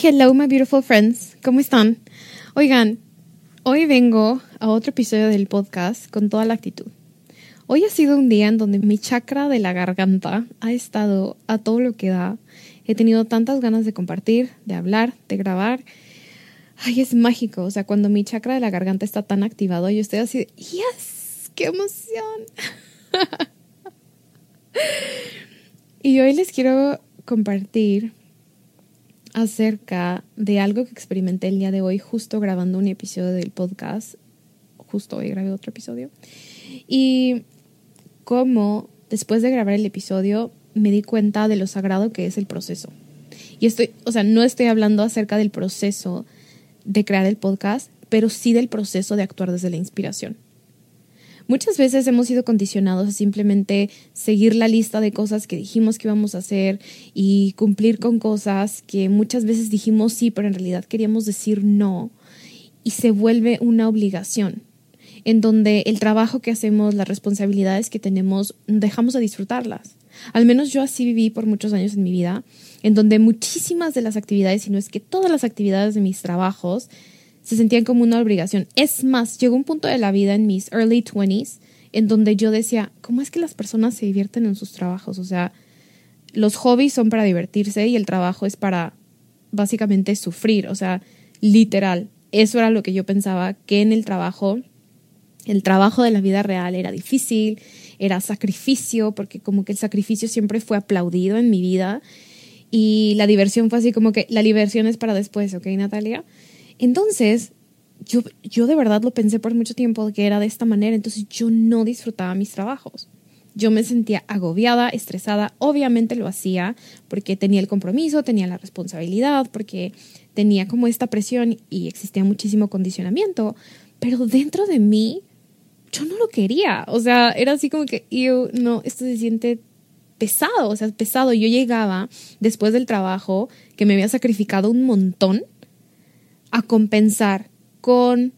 Hello, my beautiful friends. ¿Cómo están? Oigan, hoy vengo a otro episodio del podcast con toda la actitud. Hoy ha sido un día en donde mi chakra de la garganta ha estado a todo lo que da. He tenido tantas ganas de compartir, de hablar, de grabar. Ay, es mágico. O sea, cuando mi chakra de la garganta está tan activado, yo estoy así de, ¡Yes! ¡Qué emoción! y hoy les quiero compartir acerca de algo que experimenté el día de hoy justo grabando un episodio del podcast. Justo hoy grabé otro episodio. Y cómo después de grabar el episodio me di cuenta de lo sagrado que es el proceso. Y estoy, o sea, no estoy hablando acerca del proceso de crear el podcast, pero sí del proceso de actuar desde la inspiración. Muchas veces hemos sido condicionados a simplemente seguir la lista de cosas que dijimos que íbamos a hacer y cumplir con cosas que muchas veces dijimos sí, pero en realidad queríamos decir no. Y se vuelve una obligación en donde el trabajo que hacemos, las responsabilidades que tenemos, dejamos de disfrutarlas. Al menos yo así viví por muchos años en mi vida, en donde muchísimas de las actividades, si no es que todas las actividades de mis trabajos, se sentían como una obligación. Es más, llegó un punto de la vida en mis early 20s en donde yo decía, ¿cómo es que las personas se divierten en sus trabajos? O sea, los hobbies son para divertirse y el trabajo es para básicamente sufrir, o sea, literal. Eso era lo que yo pensaba, que en el trabajo, el trabajo de la vida real era difícil, era sacrificio, porque como que el sacrificio siempre fue aplaudido en mi vida y la diversión fue así como que la diversión es para después, ¿ok, Natalia? Entonces, yo, yo de verdad lo pensé por mucho tiempo que era de esta manera, entonces yo no disfrutaba mis trabajos. Yo me sentía agobiada, estresada, obviamente lo hacía porque tenía el compromiso, tenía la responsabilidad, porque tenía como esta presión y existía muchísimo condicionamiento, pero dentro de mí yo no lo quería, o sea, era así como que, yo, no, esto se siente pesado, o sea, pesado. Yo llegaba después del trabajo que me había sacrificado un montón a compensar con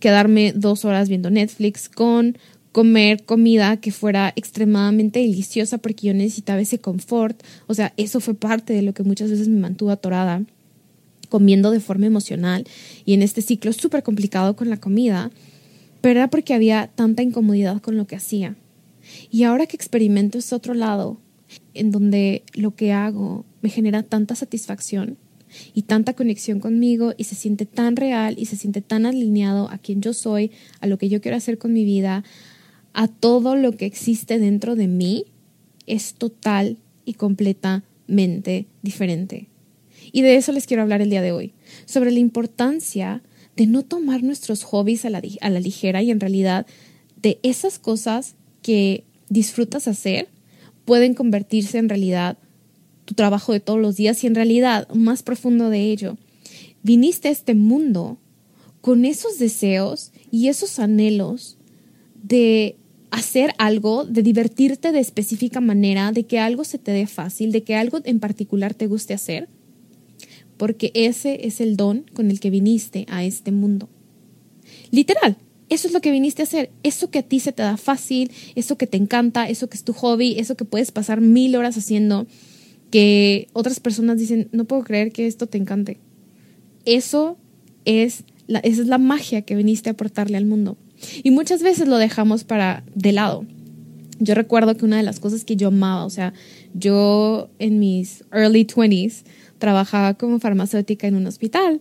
quedarme dos horas viendo Netflix, con comer comida que fuera extremadamente deliciosa porque yo necesitaba ese confort. O sea, eso fue parte de lo que muchas veces me mantuvo atorada, comiendo de forma emocional y en este ciclo súper complicado con la comida, pero era porque había tanta incomodidad con lo que hacía. Y ahora que experimento este otro lado, en donde lo que hago me genera tanta satisfacción, y tanta conexión conmigo y se siente tan real y se siente tan alineado a quien yo soy, a lo que yo quiero hacer con mi vida, a todo lo que existe dentro de mí, es total y completamente diferente. Y de eso les quiero hablar el día de hoy, sobre la importancia de no tomar nuestros hobbies a la, a la ligera y en realidad de esas cosas que disfrutas hacer pueden convertirse en realidad tu trabajo de todos los días y en realidad, más profundo de ello, viniste a este mundo con esos deseos y esos anhelos de hacer algo, de divertirte de específica manera, de que algo se te dé fácil, de que algo en particular te guste hacer, porque ese es el don con el que viniste a este mundo. Literal, eso es lo que viniste a hacer, eso que a ti se te da fácil, eso que te encanta, eso que es tu hobby, eso que puedes pasar mil horas haciendo, que otras personas dicen, no puedo creer que esto te encante. Eso es la, esa es la magia que viniste a aportarle al mundo. Y muchas veces lo dejamos para de lado. Yo recuerdo que una de las cosas que yo amaba, o sea, yo en mis early 20s trabajaba como farmacéutica en un hospital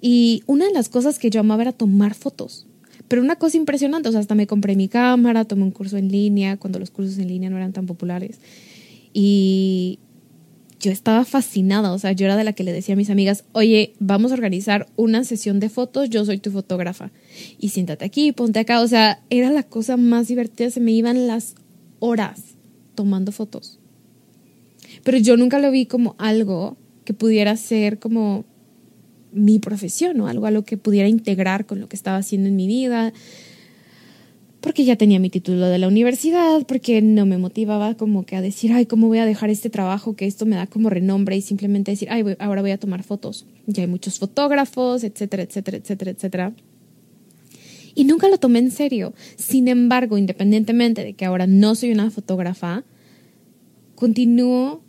y una de las cosas que yo amaba era tomar fotos. Pero una cosa impresionante, o sea, hasta me compré mi cámara, tomé un curso en línea, cuando los cursos en línea no eran tan populares. Y yo estaba fascinada, o sea, yo era de la que le decía a mis amigas, oye, vamos a organizar una sesión de fotos, yo soy tu fotógrafa. Y siéntate aquí, ponte acá, o sea, era la cosa más divertida, se me iban las horas tomando fotos. Pero yo nunca lo vi como algo que pudiera ser como mi profesión o algo a lo que pudiera integrar con lo que estaba haciendo en mi vida, porque ya tenía mi título de la universidad, porque no me motivaba como que a decir, ay, ¿cómo voy a dejar este trabajo que esto me da como renombre y simplemente decir, ay, ahora voy a tomar fotos? Ya hay muchos fotógrafos, etcétera, etcétera, etcétera, etcétera. Y nunca lo tomé en serio. Sin embargo, independientemente de que ahora no soy una fotógrafa, continúo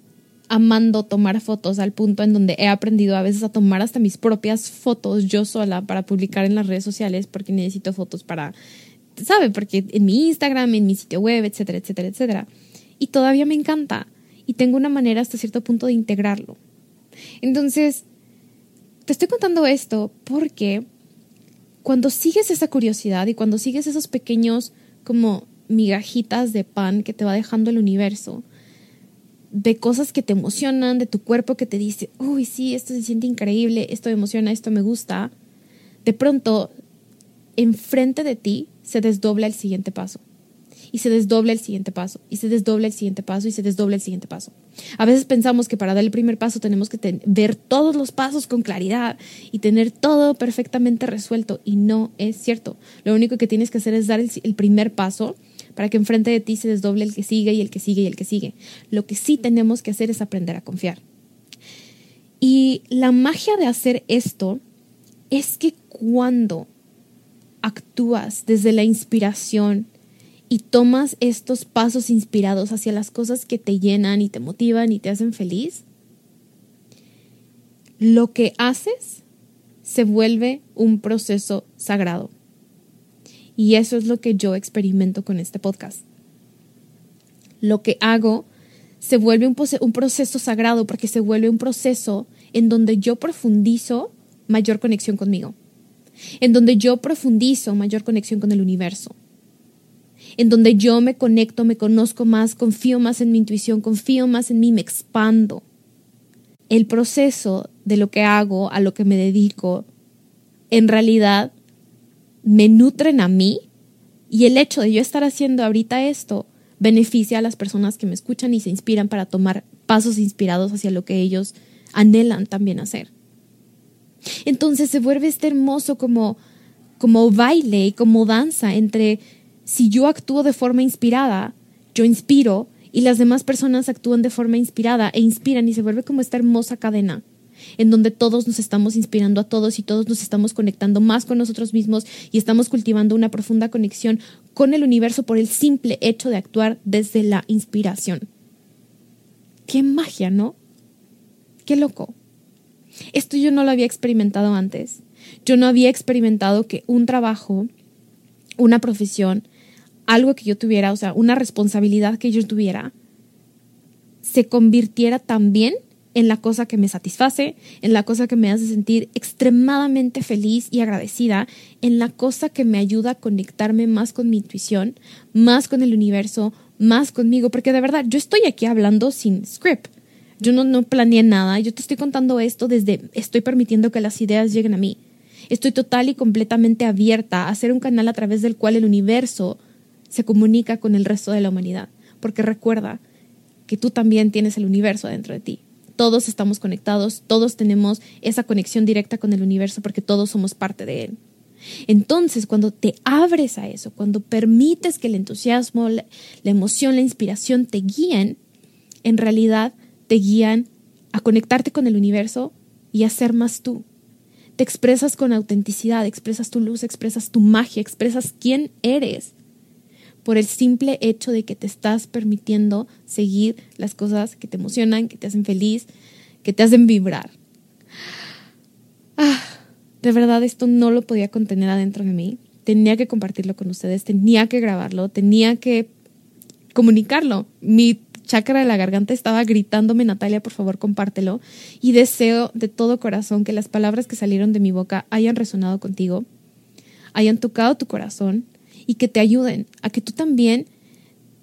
amando tomar fotos al punto en donde he aprendido a veces a tomar hasta mis propias fotos yo sola para publicar en las redes sociales porque necesito fotos para, ¿sabe? Porque en mi Instagram, en mi sitio web, etcétera, etcétera, etcétera. Y todavía me encanta y tengo una manera hasta cierto punto de integrarlo. Entonces, te estoy contando esto porque cuando sigues esa curiosidad y cuando sigues esos pequeños como migajitas de pan que te va dejando el universo, de cosas que te emocionan, de tu cuerpo que te dice, uy, sí, esto se siente increíble, esto me emociona, esto me gusta, de pronto, enfrente de ti se desdobla el siguiente paso. Y se desdobla el siguiente paso, y se desdobla el siguiente paso, y se desdobla el siguiente paso. A veces pensamos que para dar el primer paso tenemos que ver todos los pasos con claridad y tener todo perfectamente resuelto, y no es cierto. Lo único que tienes que hacer es dar el primer paso para que enfrente de ti se desdoble el que sigue y el que sigue y el que sigue. Lo que sí tenemos que hacer es aprender a confiar. Y la magia de hacer esto es que cuando actúas desde la inspiración y tomas estos pasos inspirados hacia las cosas que te llenan y te motivan y te hacen feliz, lo que haces se vuelve un proceso sagrado. Y eso es lo que yo experimento con este podcast. Lo que hago se vuelve un, proceso sagrado porque se vuelve un proceso en donde yo profundizo mayor conexión conmigo, en donde yo profundizo mayor conexión con el universo, en donde yo me conecto, me conozco más, confío más en mi intuición, confío más en mí, me expando. El proceso de lo que hago, a lo que me dedico, en realidad me nutren a mí y el hecho de yo estar haciendo ahorita esto beneficia a las personas que me escuchan y se inspiran para tomar pasos inspirados hacia lo que ellos anhelan también hacer. Entonces se vuelve este hermoso como, como baile y como danza entre si yo actúo de forma inspirada, yo inspiro y las demás personas actúan de forma inspirada e inspiran y se vuelve como esta hermosa cadena en donde todos nos estamos inspirando a todos y todos nos estamos conectando más con nosotros mismos y estamos cultivando una profunda conexión con el universo por el simple hecho de actuar desde la inspiración. Qué magia, ¿no? Qué loco. Esto yo no lo había experimentado antes. Yo no había experimentado que un trabajo, una profesión, algo que yo tuviera, o sea, una responsabilidad que yo tuviera, se convirtiera también en la cosa que me satisface, en la cosa que me hace sentir extremadamente feliz y agradecida, en la cosa que me ayuda a conectarme más con mi intuición, más con el universo, más conmigo, porque de verdad yo estoy aquí hablando sin script. Yo no, no planeé nada, yo te estoy contando esto desde, estoy permitiendo que las ideas lleguen a mí. Estoy total y completamente abierta a hacer un canal a través del cual el universo se comunica con el resto de la humanidad, porque recuerda que tú también tienes el universo dentro de ti todos estamos conectados, todos tenemos esa conexión directa con el universo porque todos somos parte de él. Entonces, cuando te abres a eso, cuando permites que el entusiasmo, la, emoción, la inspiración te guíen, en realidad te guían a conectarte con el universo y a ser más tú. Te expresas con autenticidad, expresas tu luz, expresas tu magia, expresas quién eres por el simple hecho de que te estás permitiendo seguir las cosas que te emocionan, que te hacen feliz, que te hacen vibrar. Ah, de verdad esto no lo podía contener adentro de mí. Tenía que compartirlo con ustedes, tenía que grabarlo, tenía que comunicarlo. Mi chakra de la garganta estaba gritándome, Natalia, por favor, compártelo. Y deseo de todo corazón que las palabras que salieron de mi boca hayan resonado contigo, hayan tocado tu corazón y que te ayuden a que tú también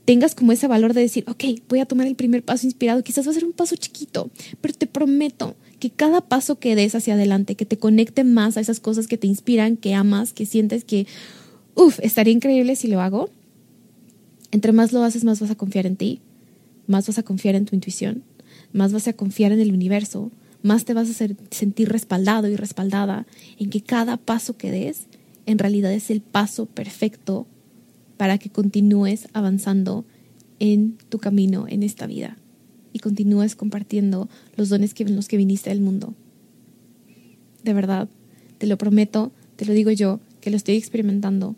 tengas como ese valor de decir, ok, voy a tomar el primer paso inspirado, quizás va a ser un paso chiquito, pero te prometo que cada paso que des hacia adelante, que te conecte más a esas cosas que te inspiran, que amas, que sientes que, uff, estaría increíble si lo hago. Entre más lo haces, más vas a confiar en ti, más vas a confiar en tu intuición, más vas a confiar en el universo, más te vas a sentir respaldado y respaldada en que cada paso que des en realidad es el paso perfecto para que continúes avanzando en tu camino en esta vida y continúes compartiendo los dones que, los que viniste del mundo. De verdad, te lo prometo, te lo digo yo, que lo estoy experimentando,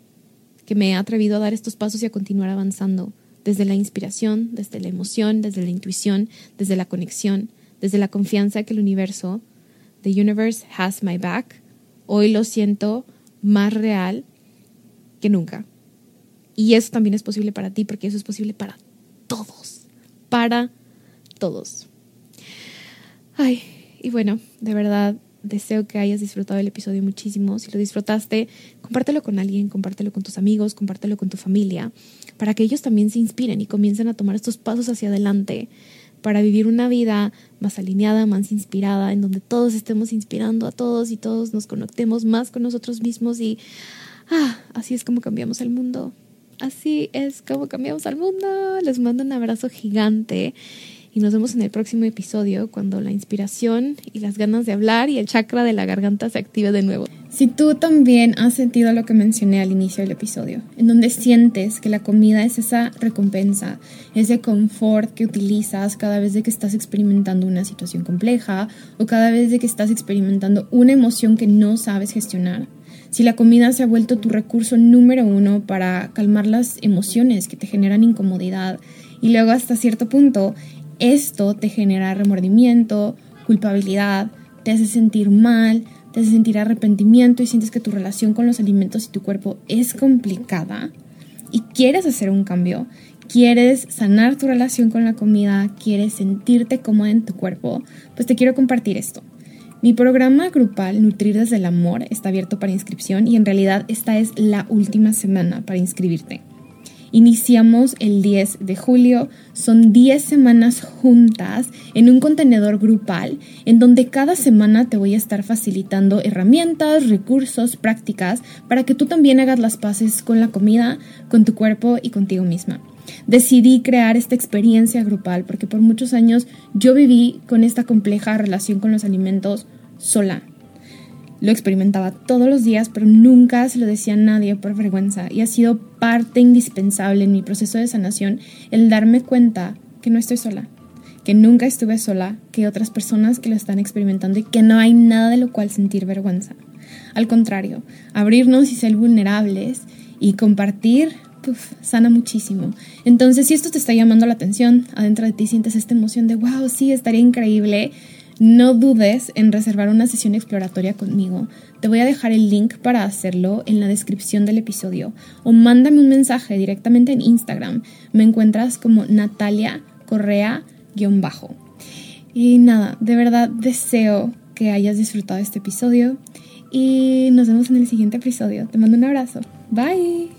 que me he atrevido a dar estos pasos y a continuar avanzando desde la inspiración, desde la emoción, desde la intuición, desde la conexión, desde la confianza que el universo, the universe has my back, hoy lo siento más real que nunca. Y eso también es posible para ti, porque eso es posible para todos, para todos. Ay, y bueno, de verdad deseo que hayas disfrutado el episodio muchísimo. Si lo disfrutaste, compártelo con alguien, compártelo con tus amigos, compártelo con tu familia, para que ellos también se inspiren y comiencen a tomar estos pasos hacia adelante para vivir una vida más alineada, más inspirada, en donde todos estemos inspirando a todos y todos nos conectemos más con nosotros mismos y ah, así es como cambiamos el mundo. Así es como cambiamos al mundo. Les mando un abrazo gigante y nos vemos en el próximo episodio cuando la inspiración y las ganas de hablar y el chakra de la garganta se active de nuevo. Si tú también has sentido lo que mencioné al inicio del episodio, en donde sientes que la comida es esa recompensa, ese confort que utilizas cada vez de que estás experimentando una situación compleja o cada vez de que estás experimentando una emoción que no sabes gestionar, si la comida se ha vuelto tu recurso número uno para calmar las emociones que te generan incomodidad y luego hasta cierto punto esto te genera remordimiento, culpabilidad, te hace sentir mal, te hace sentir arrepentimiento y sientes que tu relación con los alimentos y tu cuerpo es complicada y quieres hacer un cambio, quieres sanar tu relación con la comida, quieres sentirte cómoda en tu cuerpo, pues te quiero compartir esto. Mi programa grupal Nutrir desde el Amor está abierto para inscripción y en realidad esta es la última semana para inscribirte. Iniciamos el 10 de julio, son 10 semanas juntas en un contenedor grupal en donde cada semana te voy a estar facilitando herramientas, recursos, prácticas para que tú también hagas las paces con la comida, con tu cuerpo y contigo misma. Decidí crear esta experiencia grupal porque por muchos años yo viví con esta compleja relación con los alimentos sola, lo experimentaba todos los días, pero nunca se lo decía a nadie por vergüenza y ha sido parte indispensable en mi proceso de sanación el darme cuenta que no estoy sola, que nunca estuve sola, que otras personas que lo están experimentando y que no hay nada de lo cual sentir vergüenza. Al contrario, abrirnos y ser vulnerables y compartir sana muchísimo. Entonces, si esto te está llamando la atención, adentro de ti sientes esta emoción de, wow, sí, estaría increíble, no dudes en reservar una sesión exploratoria conmigo. Te voy a dejar el link para hacerlo en la descripción del episodio o mándame un mensaje directamente en Instagram. Me encuentras como Natalia Correa-bajo. Y nada, de verdad deseo que hayas disfrutado este episodio y nos vemos en el siguiente episodio. Te mando un abrazo. Bye.